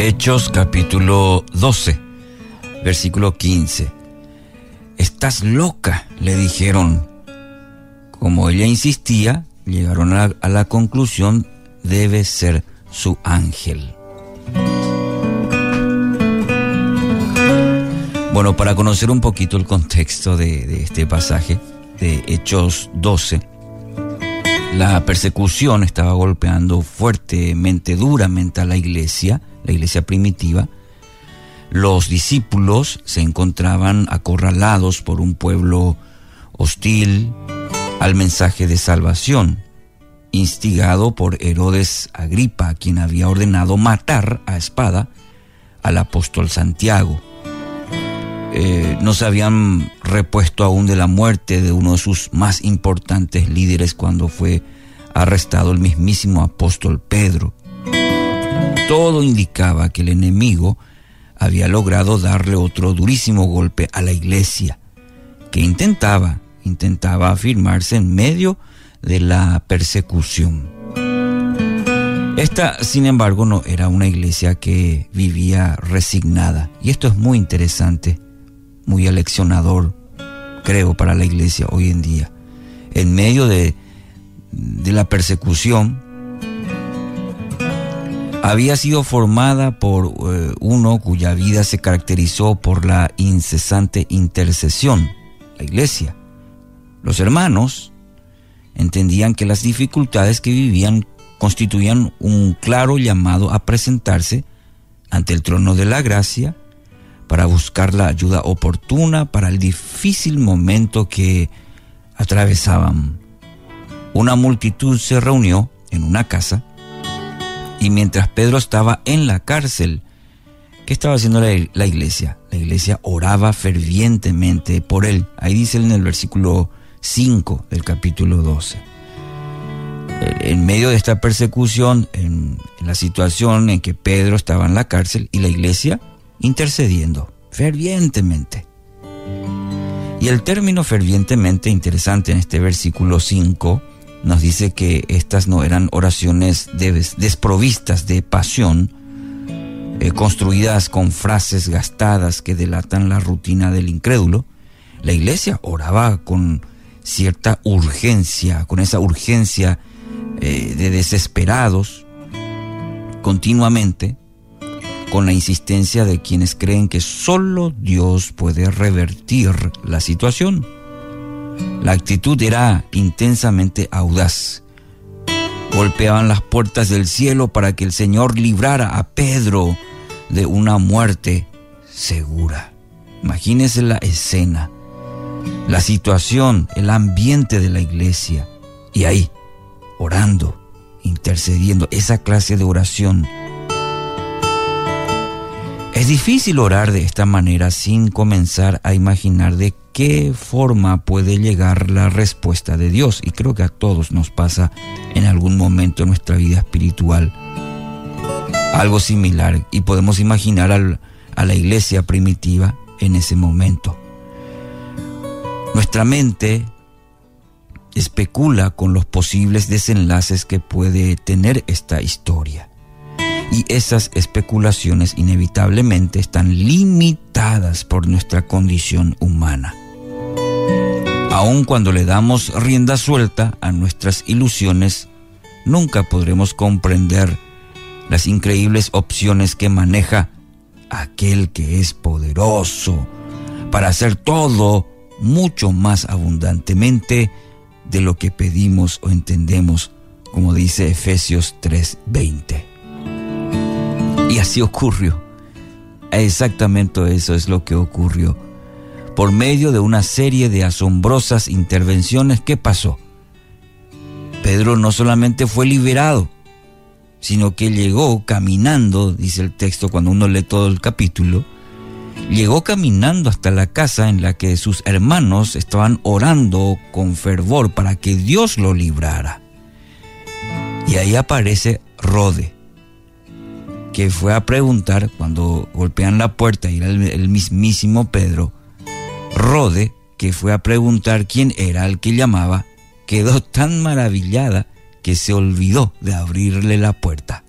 Hechos capítulo 12, versículo 15. Estás loca, le dijeron. Como ella insistía, llegaron a la, conclusión, debe ser su ángel. Bueno, para conocer un poquito el contexto de, de, este pasaje de Hechos 12, la persecución estaba golpeando fuertemente, duramente a la iglesia, la iglesia primitiva. Los discípulos se encontraban acorralados por un pueblo hostil al mensaje de salvación, instigado por Herodes Agripa, quien había ordenado matar a espada al apóstol Santiago. Eh, no se habían repuesto aún de la muerte de uno de sus más importantes líderes cuando fue arrestado el mismísimo apóstol Pedro. Todo indicaba que el enemigo había logrado darle otro durísimo golpe a la iglesia, que intentaba, intentaba afirmarse en medio de la persecución. Esta, sin embargo, no era una iglesia que vivía resignada. Y esto es muy interesante, muy aleccionador, creo, para la iglesia hoy en día. En medio de, de la persecución, había sido formada por eh, uno cuya vida se caracterizó por la incesante intercesión, la iglesia. Los hermanos entendían que las dificultades que vivían constituían un claro llamado a presentarse ante el trono de la gracia para buscar la ayuda oportuna para el difícil momento que atravesaban. Una multitud se reunió en una casa y mientras Pedro estaba en la cárcel, ¿qué estaba haciendo la, iglesia? La iglesia oraba fervientemente por él. Ahí dice en el versículo 5 del capítulo 12. En medio de esta persecución, en la situación en que Pedro estaba en la cárcel y la iglesia intercediendo fervientemente. Y el término fervientemente interesante en este versículo 5 nos dice que estas no eran oraciones desprovistas de pasión, eh, construidas con frases gastadas que delatan la rutina del incrédulo. La iglesia oraba con cierta urgencia, con esa urgencia eh, de desesperados, continuamente, con la insistencia de quienes creen que solo Dios puede revertir la situación. La actitud era intensamente audaz. Golpeaban las puertas del cielo para que el Señor librara a Pedro de una muerte segura. Imagínese la escena, la situación, el ambiente de la iglesia. Y ahí, orando, intercediendo, esa clase de oración. Es difícil orar de esta manera sin comenzar a imaginar de qué forma puede llegar la respuesta de Dios. Y creo que a todos nos pasa en algún momento en nuestra vida espiritual algo similar. Y podemos imaginar a la iglesia primitiva en ese momento. Nuestra mente especula con los posibles desenlaces que puede tener esta historia. Y esas especulaciones inevitablemente están limitadas por nuestra condición humana aun cuando le damos rienda suelta a nuestras ilusiones, nunca podremos comprender las increíbles opciones que maneja aquel que es poderoso para hacer todo mucho más abundantemente de lo que pedimos o entendemos, como dice Efesios 3:20. Y así ocurrió. Exactamente eso es lo que ocurrió por medio de una serie de asombrosas intervenciones. ¿Qué pasó? Pedro no solamente fue liberado, sino que llegó caminando, dice el texto cuando uno lee todo el capítulo, llegó caminando hasta la casa en la que sus hermanos estaban orando con fervor para que Dios lo librara. Y ahí aparece Rode, que fue a preguntar cuando golpean la puerta y era el, el mismísimo Pedro, Rode, que fue a preguntar quién era el que llamaba, quedó tan maravillada que se olvidó de abrirle la puerta.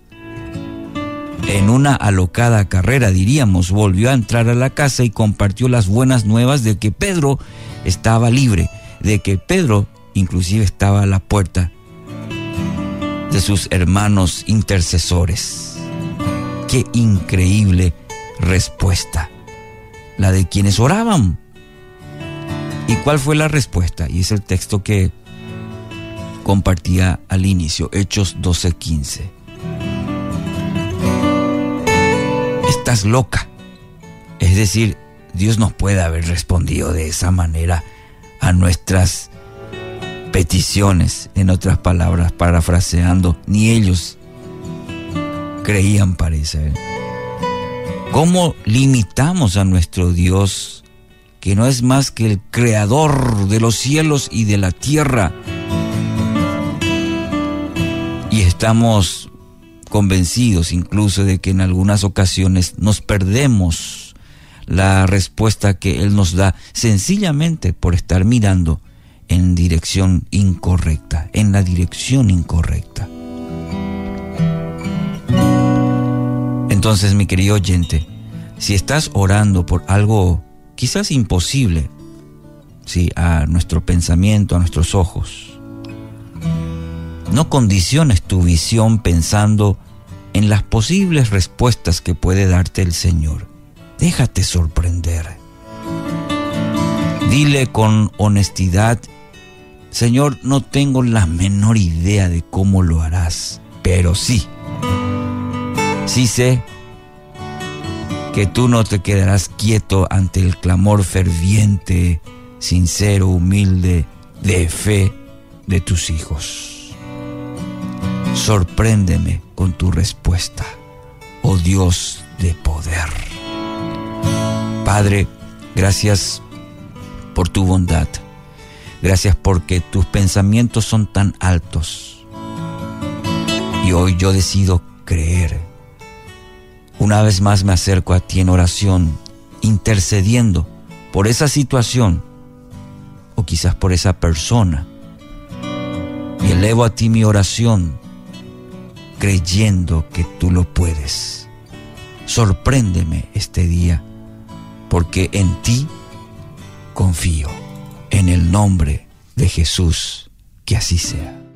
en una alocada carrera, diríamos, volvió a entrar a la casa y compartió las buenas nuevas de que Pedro estaba libre, de que Pedro inclusive estaba a la puerta de sus hermanos intercesores. Qué increíble respuesta, la de quienes oraban. ¿Y cuál fue la respuesta? Y es el texto que compartía al inicio, Hechos 12:15. Estás loca. Es decir, Dios nos puede haber respondido de esa manera a nuestras peticiones, en otras palabras, parafraseando, ni ellos creían parecer. ¿Cómo limitamos a nuestro Dios, que no es más que el creador de los cielos y de la tierra? Y estamos convencidos incluso de que en algunas ocasiones nos perdemos la respuesta que Él nos da sencillamente por estar mirando en dirección incorrecta, en la dirección incorrecta. Entonces, mi querido oyente, si estás orando por algo quizás imposible, sí, a nuestro pensamiento, a nuestros ojos, no condiciones tu visión pensando en las posibles respuestas que puede darte el Señor. Déjate sorprender. Dile con honestidad Señor, no tengo la menor idea de cómo lo harás, pero sí, sí sé que tú no te quedarás quieto ante el clamor ferviente, sincero, humilde, de fe de tus hijos. Sorpréndeme con tu respuesta, oh Dios de poder. Padre, gracias por tu bondad Gracias porque tus pensamientos son tan altos. Y hoy yo decido creer. Una vez más me acerco a ti en oración, intercediendo por esa situación o quizás por esa persona. Y elevo a ti mi oración, creyendo que tú lo puedes. Sorpréndeme este día, porque en ti confío en el nombre de Jesús, que así sea.